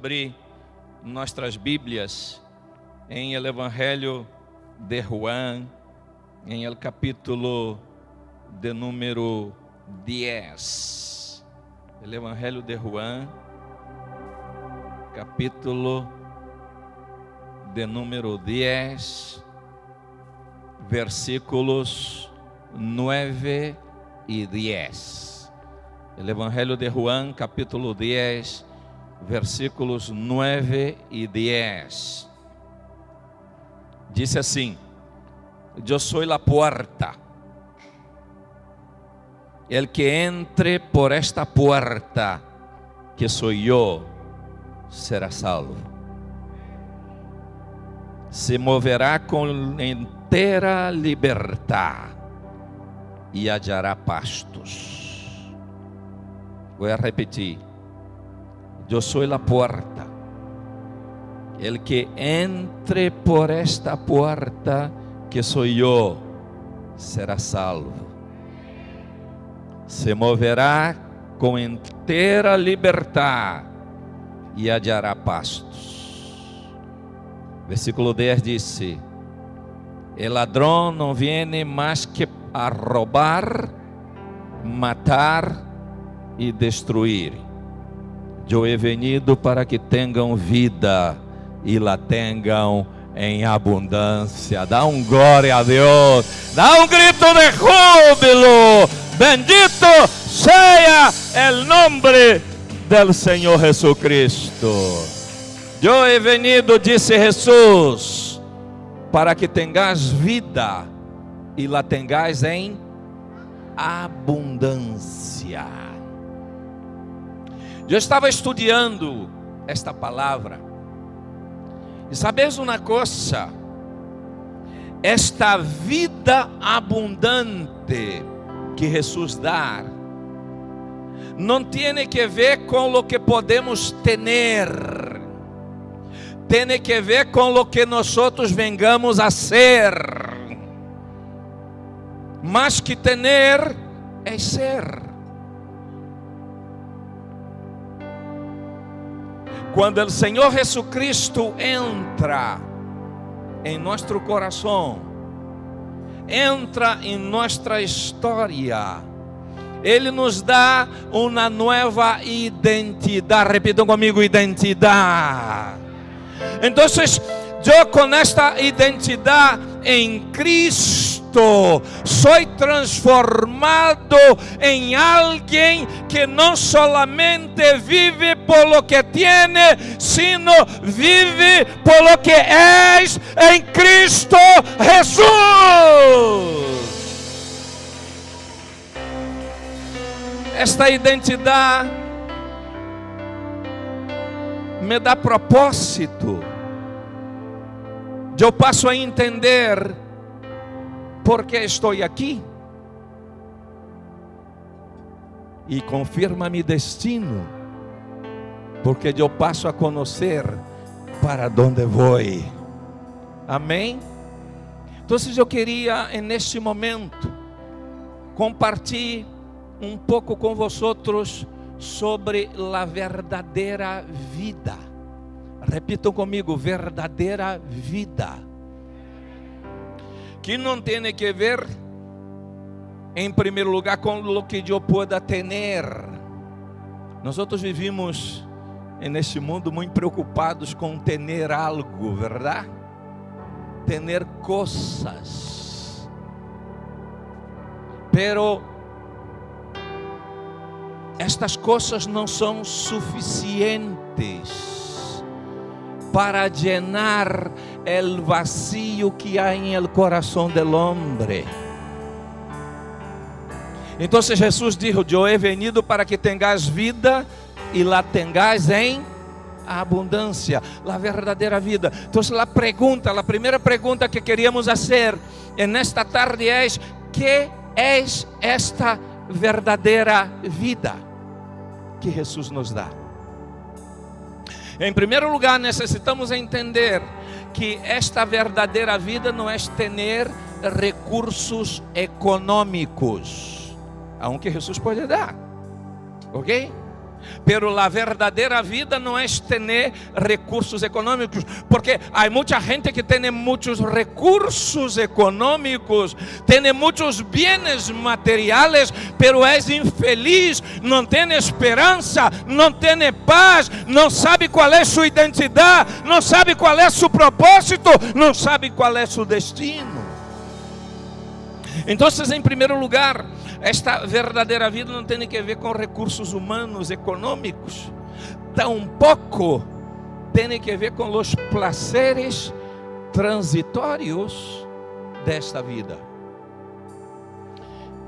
abrir nossas Bíblias em el Evangelho de Juan, em el capítulo de número 10. El Evangelho de Juan, capítulo de número 10, versículos 9 e 10. El Evangelho de Juan, capítulo 10, versículos 9 e 10. Disse assim: Eu sou a porta. El que entre por esta puerta, que sou eu, será salvo. Se moverá com inteira liberdade e hallará pastos. Vou repetir. Eu sou a porta. El que entre por esta porta, que sou eu, será salvo. Se moverá com inteira liberdade e hallará pastos. Versículo 10 disse: El ladrão não viene mais que a roubar, matar e destruir. Eu he venido para que tenham vida e la tenham em abundância. Dá um glória a Deus. Dá um grito de júbilo. Bendito seja o nome del Senhor Jesucristo. Eu he venido, disse Jesus, para que tengas vida e la tengas em abundância. Eu estava estudando esta palavra. E sabes uma coisa? Esta vida abundante que Jesus dá não tem que ver com o que podemos ter, tem que ver com o que nós vengamos a ser. Mas que ter é ser. Quando o Senhor Jesucristo entra em nosso coração, entra em nossa história, Ele nos dá uma nova identidade. Repitam comigo: identidade. Então, eu com esta identidade em Cristo, soy transformado en alguien que no solamente vive por lo que tiene, sino vive por lo que es en Cristo Jesús. Esta identidade me dá propósito. Eu passo a entender por que estou aqui? E confirma meu destino, porque eu passo a conhecer para onde vou. Amém? Então, eu queria, neste momento, compartilhar um pouco com vosotros sobre a verdadeira vida. Repitam comigo: verdadeira vida que não tem que ver, em primeiro lugar, com o que eu pueda ter. Nós vivimos neste mundo muito preocupados com ter algo, verdade? Ter coisas. Pero estas coisas não são suficientes para llenar el vacío que hay en el corazón del hombre. Então Jesus dijo: Eu he venido para que tengas vida e la tengas em abundância, a verdadeira vida. Então, a pergunta, a primeira pergunta que queríamos fazer nesta tarde é: que é esta verdadeira vida que Jesus nos dá? Em primeiro lugar, necessitamos entender que esta verdadeira vida não é ter recursos econômicos, aunque Jesus pode dar, ok? Pero la verdadera vida no es tener recursos económicos, porque hay mucha gente que tiene muchos recursos económicos, tiene muchos bienes materiales, pero es infeliz, no tiene esperanza, no tiene paz, no sabe cuál es su identidad, no sabe cuál es su propósito, no sabe cuál es su destino. Entonces, en primer lugar, esta verdadeira vida não tem que ver com recursos humanos, econômicos, tampouco tem que ver com os placeres transitórios desta vida.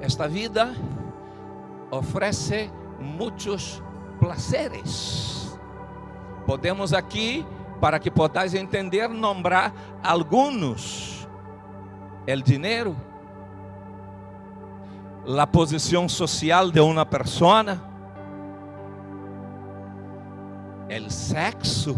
Esta vida oferece muitos placeres. Podemos aqui, para que possais entender, nombrar alguns: el dinheiro la posición social de una persona, el sexo,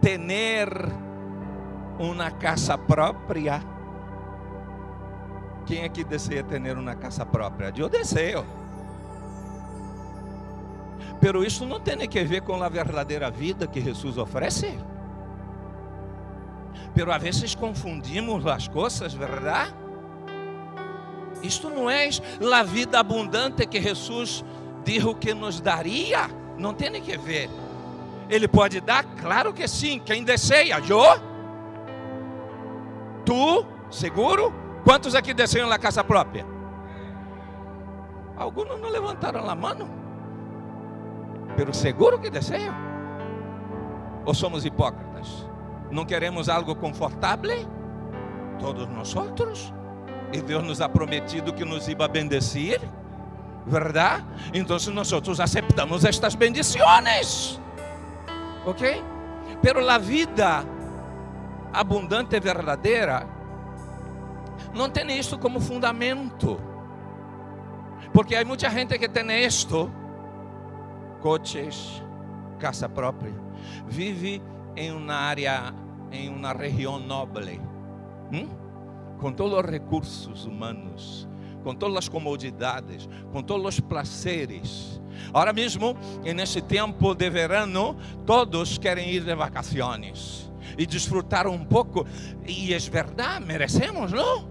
tener una casa propia. ¿Quién aquí desea tener una casa propia? Yo deseo. Pero isso não tem que ver com a verdadeira vida que Jesus oferece. Pero a vezes confundimos as coisas, verdade? Isto não é a vida abundante que Jesus disse que nos daria. Não tem que ver. Ele pode dar? Claro que sim. Quem deseja? Eu? Tu? Seguro? Quantos aqui desejam a casa própria? Alguns não levantaram a mão. Pero seguro que desejam? Ou somos hipócritas? Não queremos algo confortável? Todos nós outros. E Deus nos ha prometido que nos iba a bendecir, ¿verdad? Então nós aceptamos estas bendições, ¿ok? Pero a vida abundante e verdadeira não tem isto como fundamento, porque há muita gente que tem isto, coches, casa própria, vive em uma área em uma região nobre, ¿hmm? com todos os recursos humanos, com todas as comodidades, com todos os prazeres. Agora mesmo, nesse tempo de verano, todos querem ir de vacações e desfrutar um pouco. E é verdade, merecemos, não?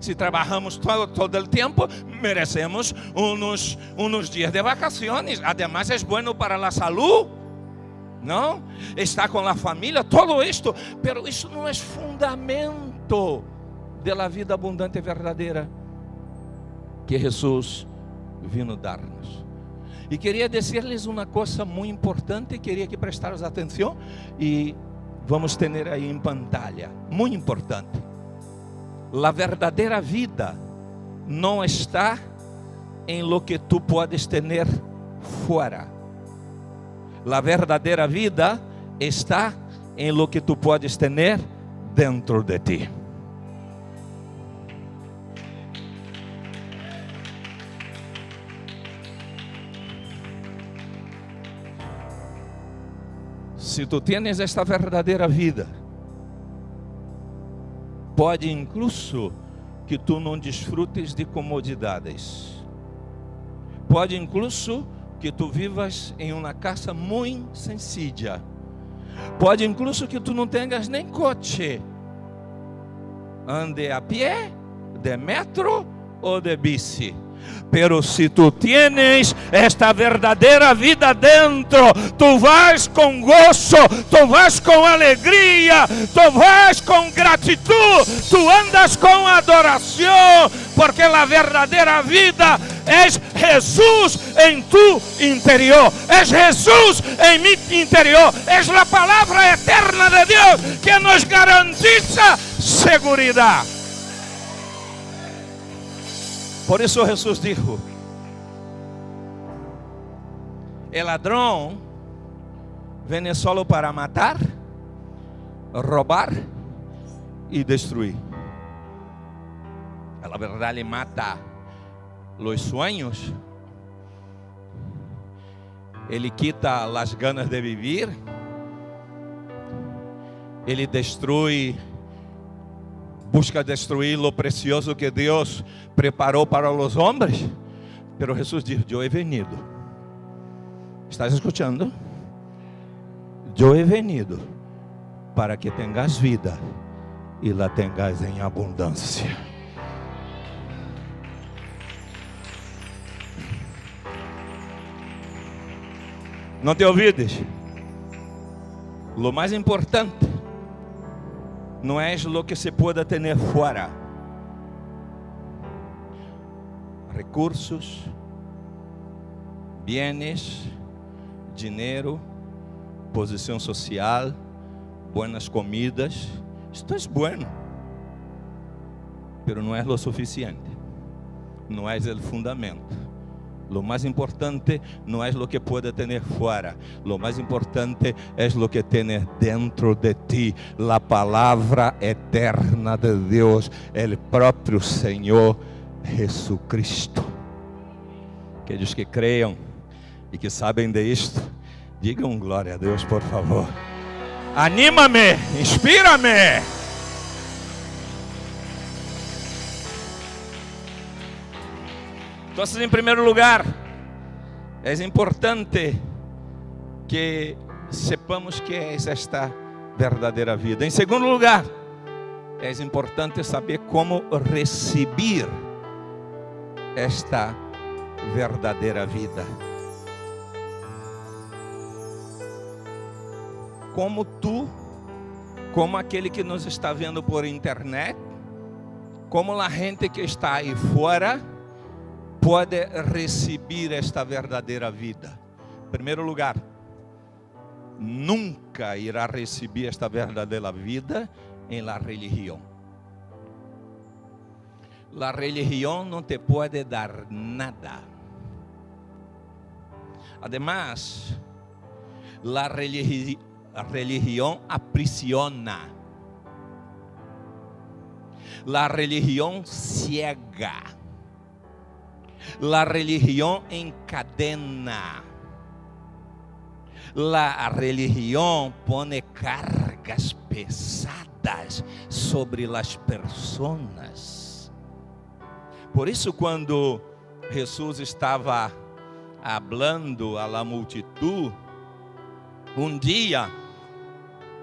Se trabalhamos todo, todo o tempo, merecemos uns, uns dias de vacações. Además, é bom para a saúde não? Está com a família, todo isto, pero isso não é fundamento da vida abundante e verdadeira que Jesus vino dar-nos. E queria dizer-lhes uma coisa muito importante, queria que prestares atenção e vamos ter aí em pantalla, muito importante. A verdadeira vida não está em lo que tu podes ter fora La verdadeira vida está em lo que tu podes ter dentro de ti. Se tu tienes esta verdadeira vida, pode incluso que tu não desfrutes de comodidades. Pode incluso que tu vivas em uma casa muito sencilla. Pode incluso que tu não tenhas nem coche. Ande a pé, de metro ou de bici. Pero se tu tienes esta verdadeira vida dentro, tu vais com gozo, tu vais com alegria, tu vais com gratidão, tu andas com adoração, porque a verdadeira vida é Jesus em tu interior, é Jesus em mi interior, é a palavra eterna de Deus que nos garantiza segurança. Por isso Jesus disse: O ladrão vem solo para matar, roubar e destruir. A verdade mata os sonhos, ele quita as ganas de viver, ele destrói busca destruir lo precioso que Deus preparou para os homens. Pero Jesus diz: Eu he venido. ¿Estás escuchando? Eu he venido para que tengas vida e la tengas em abundância. Não te ouvides? Lo mais importante não é lo que se pueda ter fora. Recursos, bienes, dinheiro, posição social, buenas comidas. Isto é bueno, pero não é lo suficiente. Não é o fundamento. Lo más importante no es lo que puede tener fuera. Lo más importante es lo que tienes dentro de ti. La palabra eterna de Dios, el propio Señor Jesucristo. Aqueles que creiam e que sabem de isto, digam glória a Deus, por favor. Anima-me, inspira-me. Então, em primeiro lugar, é importante que sepamos que é esta verdadeira vida. Em segundo lugar, é importante saber como receber esta verdadeira vida. Como tu, como aquele que nos está vendo por internet, como a gente que está aí fora, pode receber esta verdadeira vida? Em primeiro lugar, nunca irá receber esta verdadeira vida em la religião. La religião não te pode dar nada. Además, la religi religião aprisiona. La religião ciega La religión encadena. La religión pone cargas pesadas sobre las personas. Por isso, quando Jesus estava hablando a la multitud, um dia,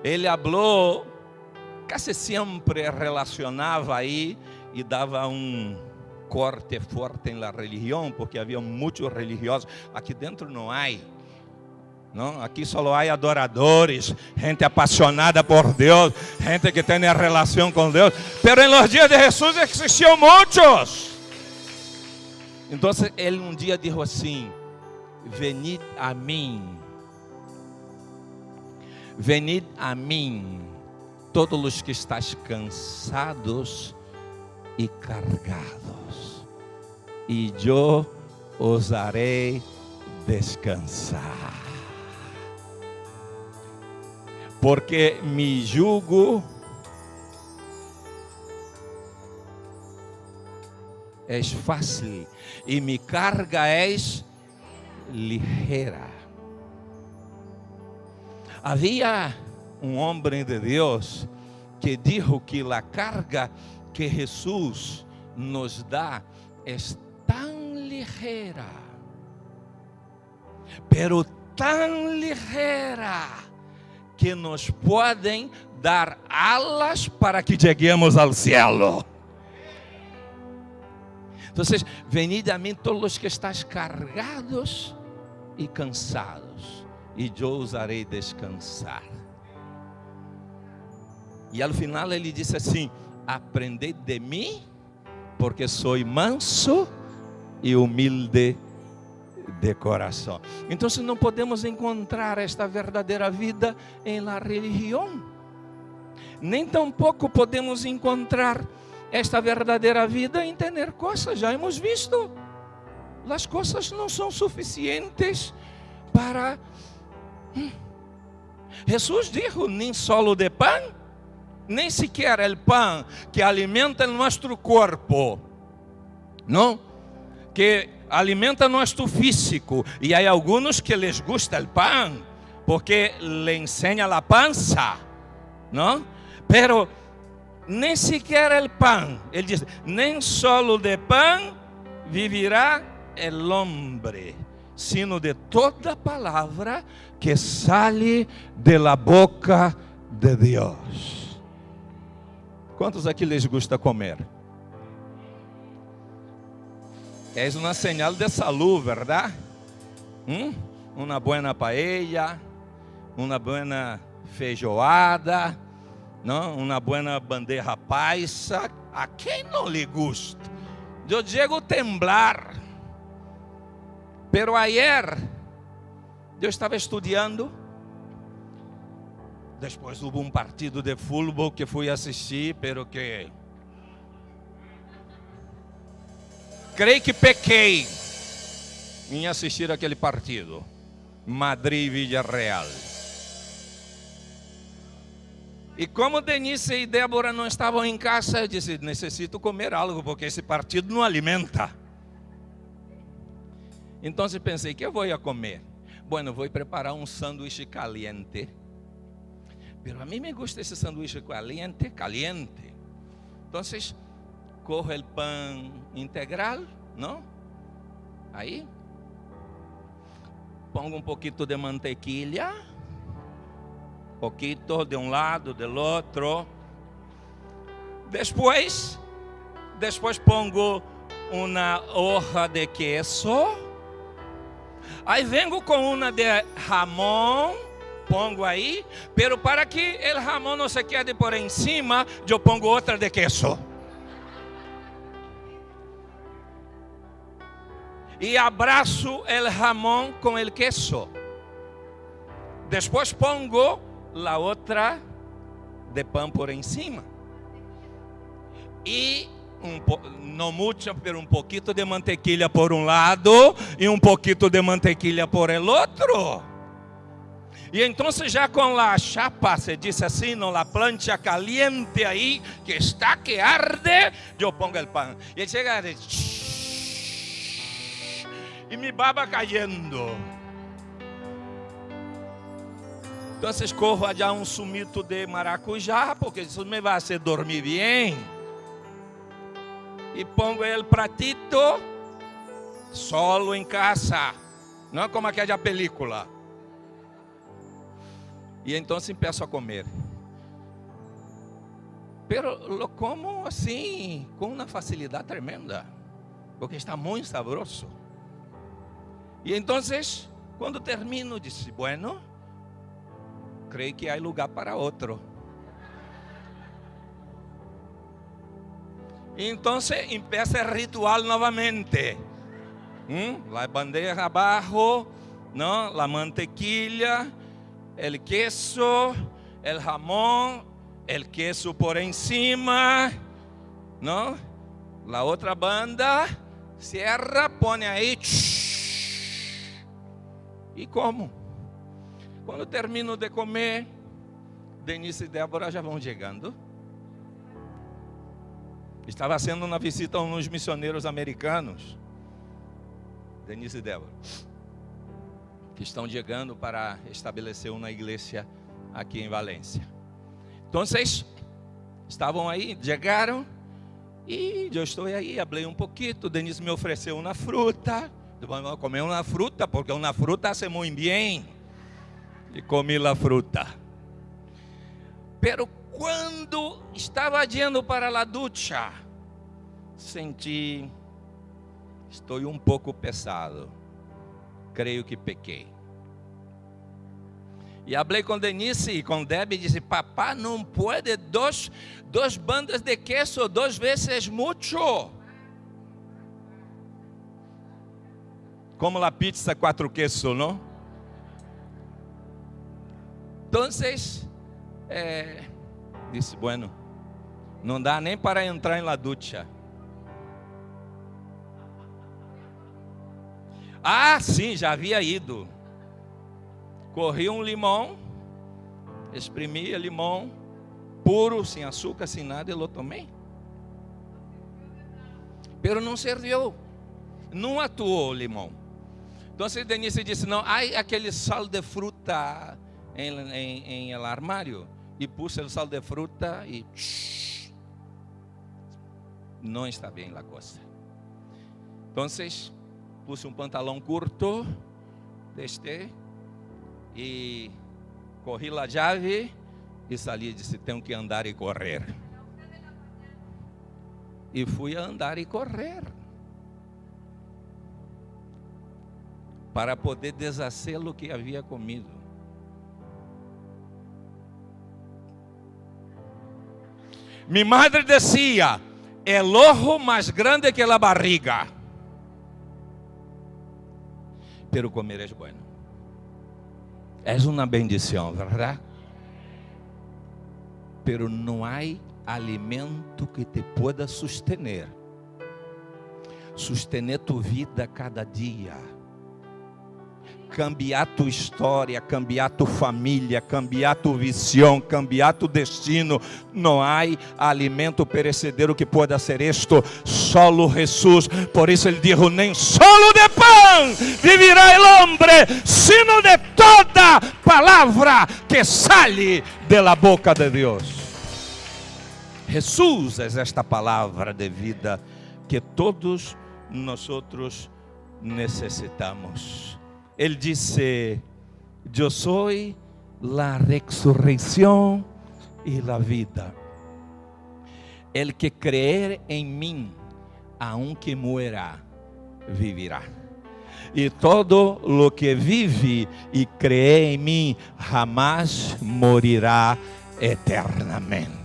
ele falou, quase sempre relacionava aí e dava um corte forte em la religião, porque havia muitos religiosos. Aqui dentro não há. Não, aqui só há adoradores, gente apaixonada por Deus, gente que tem relação com Deus. Pero em los dias de Jesus existiam muitos. Então ele um dia disse assim: Venid a mim, venid a mim, todos os que estáis cansados e cargados, e eu os harei descansar. Porque mi jugo é fácil e mi carga é ligera. Havia um homem de Deus que dijo que a carga que Jesus nos dá é tão ligeira, pero tão ligeira, que nos podem dar alas para que cheguemos ao cielo. Então, venid a mim todos os que estás cargados e cansados, e eu os harei descansar. E ao final ele disse assim: aprended de mim, porque sou manso e humilde de coração. Então, se não podemos encontrar esta verdadeira vida em la religião, nem tampouco podemos encontrar esta verdadeira vida em ter coisas, já hemos visto. As coisas não são suficientes para. Hum. Jesus disse: nem solo de pão nem sequer o pão que alimenta nosso corpo, não? Que alimenta nosso físico. E há alguns que les gusta o pão, porque le ensina a pança, não? Pero nem sequer o pão. Ele diz: nem solo de pão viverá el hombre, sino de toda palavra que sale de la boca de Deus. Quantos aqui lhes gusta comer? É uma señal de salud, verdade? ¿Mm? Uma buena paella, uma buena feijoada, não? uma buena bandeja paisa. A quem não lhe gusta? Eu chego temblar. Pero ayer eu estava estudando. Depois houve um partido de futebol que fui assistir, pero que creio que pequei em assistir aquele partido. Madrid Villarreal. E como Denise e Débora não estavam em casa, eu disse: necessito comer algo, porque esse partido não alimenta. Então pensei: que eu vou a comer? Bueno, vou preparar um sanduíche caliente. Pero a mim me gusta esse sanduíche caliente, caliente. Então, corro o pão integral, não? Aí, pongo um pouquinho de mantequilla poquito de um lado, do outro. Depois, depois pongo uma hoja de queso. Aí vengo com uma de jamón, pongo aí, pero para que o jamón não se quede por encima, eu pongo outra de queso. E abraço o jamón com o queso. Depois pongo la otra de pan por encima. E um, não mucho, pero um pouquinho de mantequilla por um lado e um pouquinho de mantequilla por el outro. E então já com a chapa, se diz assim, não la plancha caliente aí, que está que arde, eu pongo o pão. E ele chega e me baba caindo. Então corro allá um sumito de maracujá, porque isso me vai fazer dormir bem. E pongo el pratito solo em casa, não é como aquela película. E então peço a comer. Pero lo como assim, com uma facilidade tremenda, porque está muito saboroso. E então, quando termino, disse: Bueno, creio que há lugar para outro. Então empieza o ritual novamente. ¿Mm? La bandeja abajo, ¿no? la mantequilla, el queso, el jamón, el queso por encima, ¿no? La otra banda cierra, pone ahí e como. Quando termino de comer, Denise e Débora já vão chegando. Estava sendo uma visita a uns missioneiros americanos. Denise e Débora. Que estão chegando para estabelecer uma igreja aqui em Valência. Então, estavam aí, chegaram. E eu estou aí, falei um pouquinho. Denise me ofereceu uma fruta. Vamos comer uma fruta, porque uma fruta hace muito bem e comi a fruta. Pero quando estava indo para a ducha, senti, estou um pouco pesado. Creio que pequei. E falei com Denise e com Debbie e disse: Papá, não pode dois, dois bandas de queso, duas vezes muito. Como a pizza quatro quesos, não? Entonces, eh, disse, bueno, não dá nem para entrar em la ducha. Ah, sim, já havia ido. Corri um limão, exprimia limão, puro, sem açúcar, sem nada, e eu tomei. Pero não serviu, não atuou o limão. Então, Denise disse: não, ai, aquele sal de fruta em, em, em el armário e puse o sal de fruta e não está bem a coisa. Então, puse um pantalão curto, deste, e corri a chave e saí disse: Tenho que andar e correr. E fui andar e correr. Para poder deshacer o que havia comido. Minha madre dizia: é ojo mais grande que a barriga. Pero comer é bueno. É uma bendição, verdade? Pero não há alimento que te pueda sustener. Sustener tu vida cada dia cambiar tua história, cambiar tua família, cambiar tua visão, cambiar tu destino. Não há alimento perecedero que pueda ser isto, solo Jesus. Por isso ele dijo: nem solo vivirá el hombre, sino de toda palavra que sale de la boca de Deus. Jesus é esta palavra de vida que todos nós necessitamos. Ele disse: Eu sou a ressurreição e a vida. El que creer em mim, aunque muera, vivirá. E todo lo que vive e cree em mim, jamás morirá eternamente.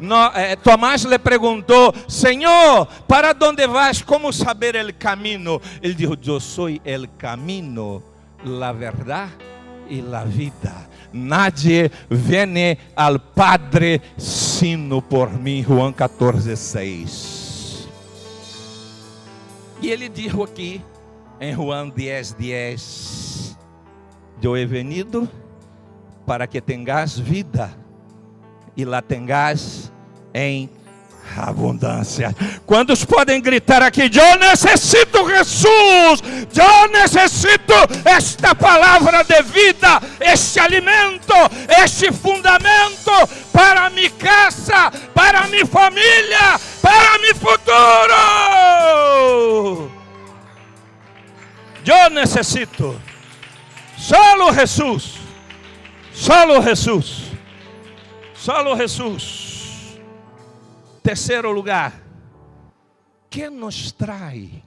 No, eh, Tomás le perguntou: Senhor, para onde vas? Como saber o caminho? Ele disse: Eu sou o caminho, a verdade e a vida. Nadie viene al Padre sino por mim. Juan 14, 6. E ele disse aqui em Juan 10, 10: Eu he venido para que tengas vida e lá tengas em abundância. Quantos podem gritar aqui? Eu necessito Jesus, eu necessito esta palavra de vida, este alimento, este fundamento para minha casa, para minha família, para meu futuro. Eu necessito. Solo Jesus. Solo Jesus. Solo Jesus. Terceiro lugar. Que nos trai?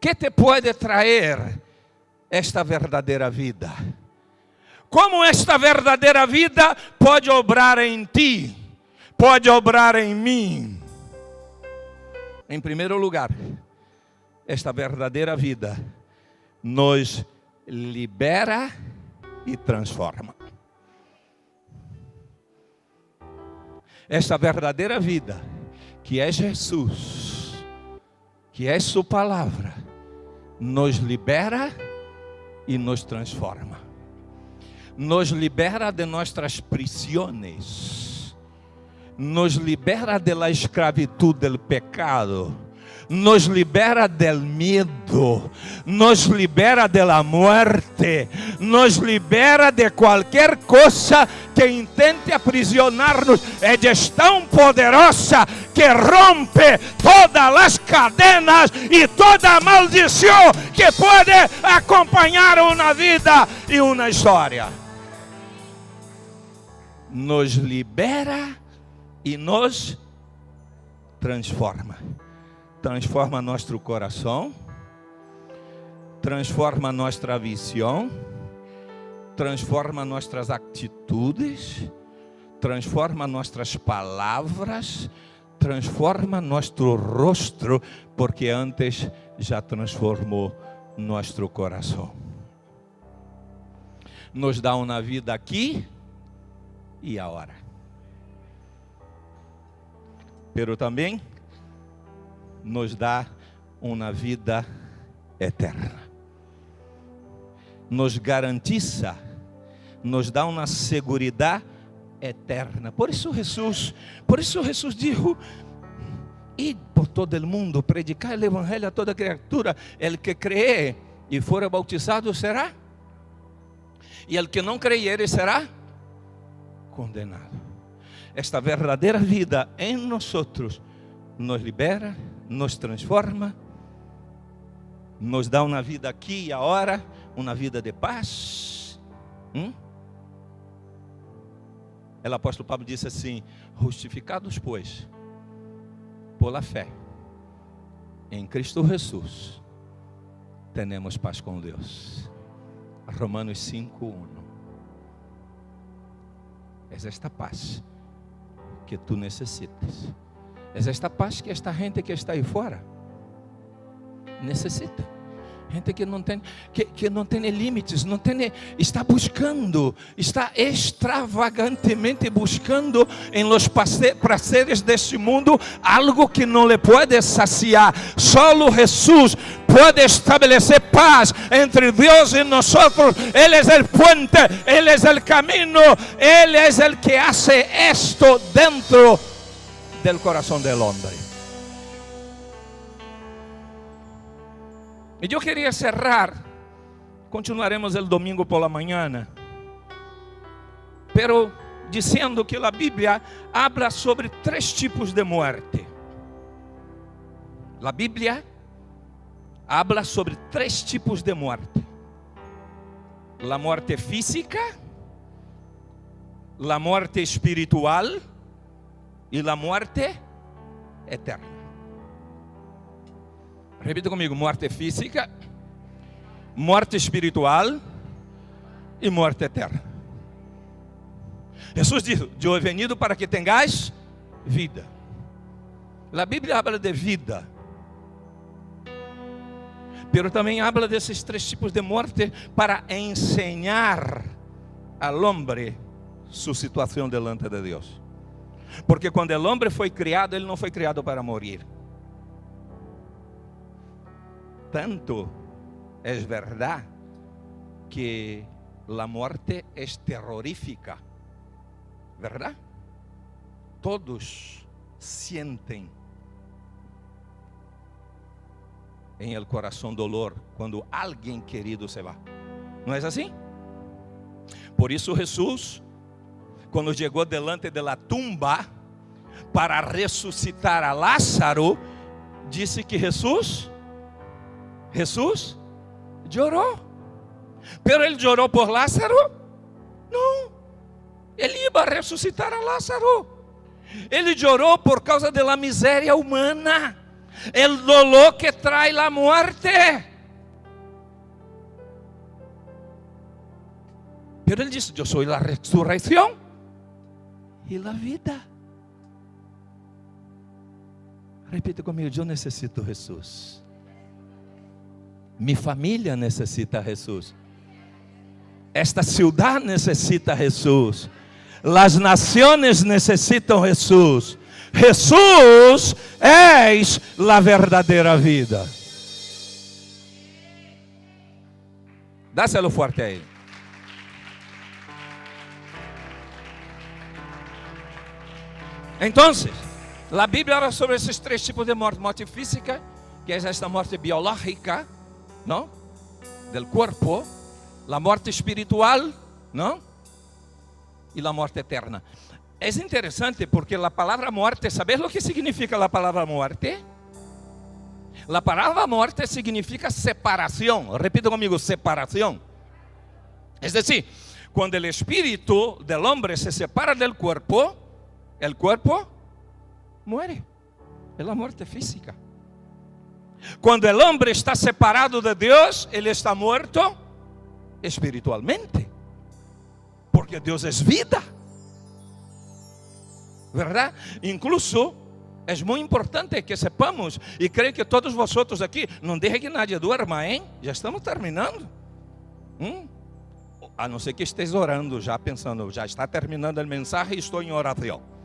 Que te pode trazer esta verdadeira vida? Como esta verdadeira vida pode obrar em ti? Pode obrar em mim? Em primeiro lugar, esta verdadeira vida nos libera e transforma. Esta verdadeira vida, que é Jesus, que é Sua palavra, nos libera e nos transforma. Nos libera de nossas prisões, nos libera da escravidão do pecado nos libera del medo, nos libera de la muerte, nos libera de qualquer coisa que intente aprisionar-nos. É tão poderosa que rompe todas as cadenas e toda maldição que pode acompanhar uma vida e uma história. Nos libera e nos transforma transforma nosso coração, transforma nossa visão, transforma nossas atitudes, transforma nossas palavras, transforma nosso rosto, porque antes já transformou nosso coração. Nos dá uma vida aqui e agora. Pero também nos dá uma vida eterna. Nos garantiza, nos dá uma segurança eterna. Por isso Jesus, por isso Jesus disse: "Id por todo o mundo, predicar o evangelho a toda criatura. El que cree e for bautizado será, e el que não creier será condenado." esta verdadeira vida em nós nos libera, nos transforma, nos dá uma vida aqui e agora, uma vida de paz. Hum? O apóstolo Pablo disse assim: justificados, pois, pela fé em Cristo Jesus, temos paz com Deus. Romanos 5:1. É esta paz que tu necessitas. É esta paz que esta gente que está aí fora necessita. Gente que não tem, que, que não tem limites, não tem, está buscando, está extravagantemente buscando em los prazeres deste mundo algo que não lhe pode saciar. Solo Jesus pode estabelecer paz entre Deus e nós. Ele é o puente, Ele é o caminho, Ele é o que hace esto dentro del coração del hombre. E eu queria cerrar, continuaremos o domingo por la manhã, pero dizendo que a Bíblia habla sobre três tipos de morte. A Bíblia habla sobre três tipos de morte: a morte física, a morte espiritual e a morte eterna. Repita comigo: morte física, morte espiritual e morte eterna. Jesus disse: Eu he venido para que tenhais vida. A Bíblia habla de vida, pero também habla desses três tipos de morte para ensinar al hombre sua situação delante de Deus. Porque quando o homem foi criado, ele não foi criado para morrer tanto es verdad que la muerte es terrorífica, ¿verdad? Todos sienten en el corazón dolor cuando alguien querido se va. ¿No es así? Por isso Jesus, quando chegou delante de la tumba para ressuscitar a Lázaro, disse que Jesus Jesús lloró. Pero ele llorou por Lázaro? Não. Ele ia ressuscitar a Lázaro. Ele chorou por causa da miséria humana, o dolor que traz a morte. Pero ele disse: Eu sou a ressurreição e a vida. Repita comigo: Eu necessito Jesus. Minha família necessita Jesus. Esta cidade necessita Jesus. Las naciones necessitam Jesus. Jesus és a verdadeira vida. Dáselo forte aí. Então, a Bíblia fala sobre esses três tipos de morte: morte física, que é esta morte biológica, ¿no? Del cuerpo, la muerte espiritual, ¿no? Y la muerte eterna. Es interesante porque la palabra muerte, ¿sabes lo que significa la palabra muerte? La palabra muerte significa separación. Repito conmigo, separación. Es decir, cuando el espíritu del hombre se separa del cuerpo, el cuerpo muere. Es la muerte física. Quando o homem está separado de Deus, ele está morto espiritualmente. Porque Deus é vida. ¿Verdad? Incluso é muito importante que sepamos, e creio que todos vosotros aqui, não deixe que nadie duerma, hein? Já estamos terminando. Hum? A não ser que esteja orando, já pensando, já está terminando a mensagem e estou em oração.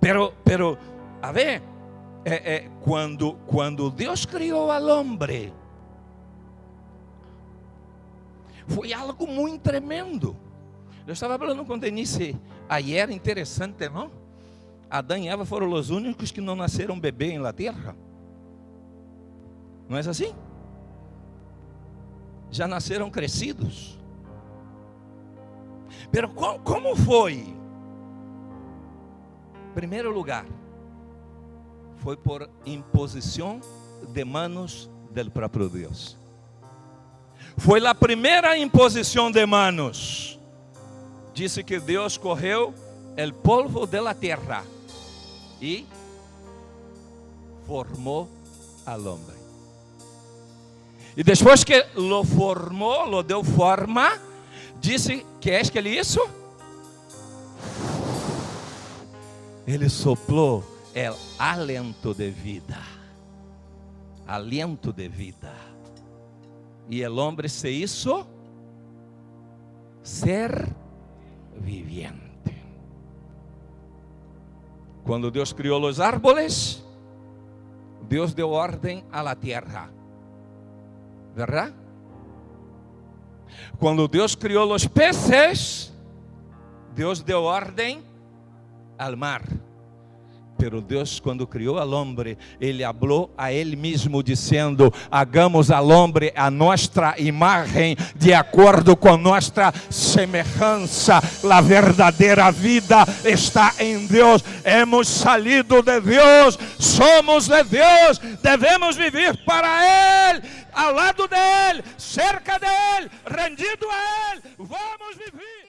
Pero, pero, a ver, é, é, quando, quando Deus criou ao homem, foi algo muito tremendo. Eu estava falando com Denise ayer, interessante, não? Adão e Eva foram os únicos que não nasceram bebê em la terra. Não é assim? Já nasceram crescidos. Pero como foi Primeiro lugar, foi por imposição de manos del próprio Deus. Foi a primeira imposição de manos. Disse que Deus correu el polvo de la tierra e formou al hombre. E depois que lo formou, lo deu forma, disse que é que ele isso? Ele soplou el alento de vida. Aliento de vida. E el hombre se hizo ser viviente. Quando Deus criou os árboles, Deus deu ordem à la tierra. ¿Verdad? Quando Deus criou os peces, Deus deu ordem al mar. Pero Deus, quando criou al hombre, Ele falou a Ele mesmo, dizendo: Hagamos al hombre a nossa imagem, de acordo com nossa semelhança. A verdadeira vida está em Deus. Hemos salido de Deus, somos de Deus, devemos viver para Ele, ao lado dele, cerca dele, rendido a Ele. Vamos viver.